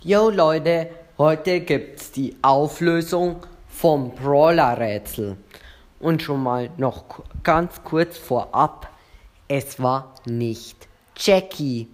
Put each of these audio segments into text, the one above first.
Yo Leute, heute gibt's die Auflösung vom Brawler-Rätsel. Und schon mal noch ganz kurz vorab, es war nicht Jackie.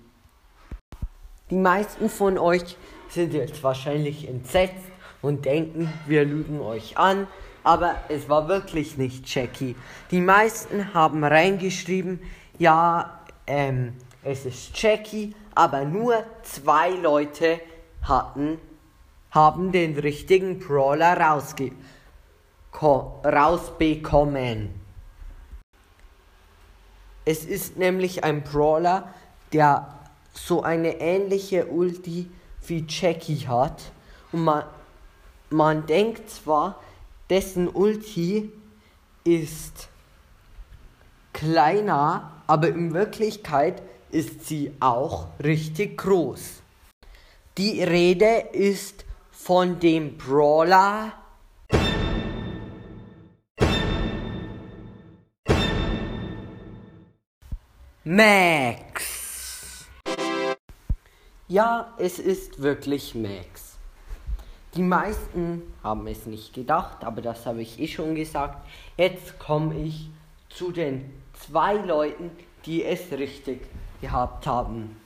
Die meisten von euch sind jetzt wahrscheinlich entsetzt und denken, wir lügen euch an, aber es war wirklich nicht Jackie. Die meisten haben reingeschrieben, ja, ähm, es ist Jackie, aber nur zwei Leute hatten, haben den richtigen Brawler rausge rausbekommen. Es ist nämlich ein Brawler, der so eine ähnliche Ulti wie Jackie hat. Und man, man denkt zwar, dessen Ulti ist kleiner, aber in Wirklichkeit ist sie auch richtig groß. Die Rede ist von dem Brawler Max. Ja, es ist wirklich Max. Die meisten haben es nicht gedacht, aber das habe ich eh schon gesagt. Jetzt komme ich zu den zwei Leuten, die es richtig gehabt haben.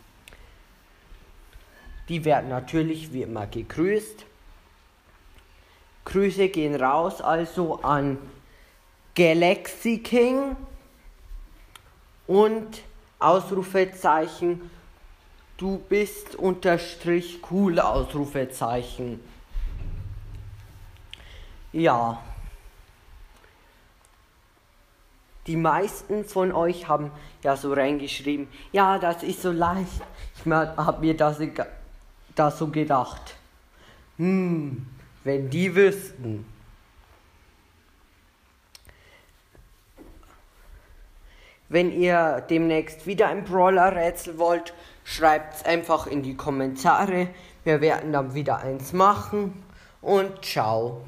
Die werden natürlich wie immer gegrüßt. Grüße gehen raus also an Galaxy King und Ausrufezeichen du bist unterstrich cool Ausrufezeichen. Ja. Die meisten von euch haben ja so reingeschrieben, ja, das ist so leicht. Ich habe mir das, das so gedacht. Hm, wenn die wüssten. Wenn ihr demnächst wieder ein Brawler-Rätsel wollt, schreibt es einfach in die Kommentare. Wir werden dann wieder eins machen. Und ciao.